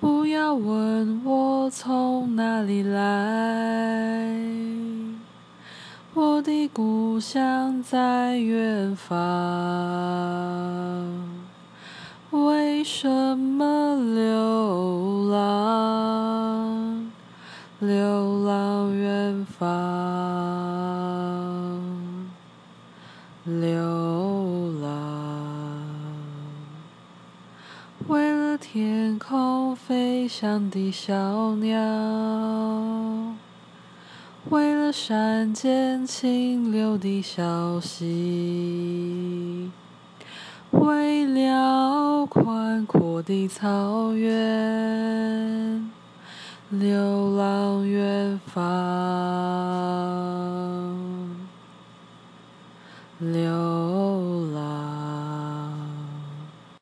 不要问我从哪里来，我的故乡在远方。为什么流浪？流浪远方，流为了天空飞翔的小鸟为了山间清流的小溪为了宽阔的草原流浪远方流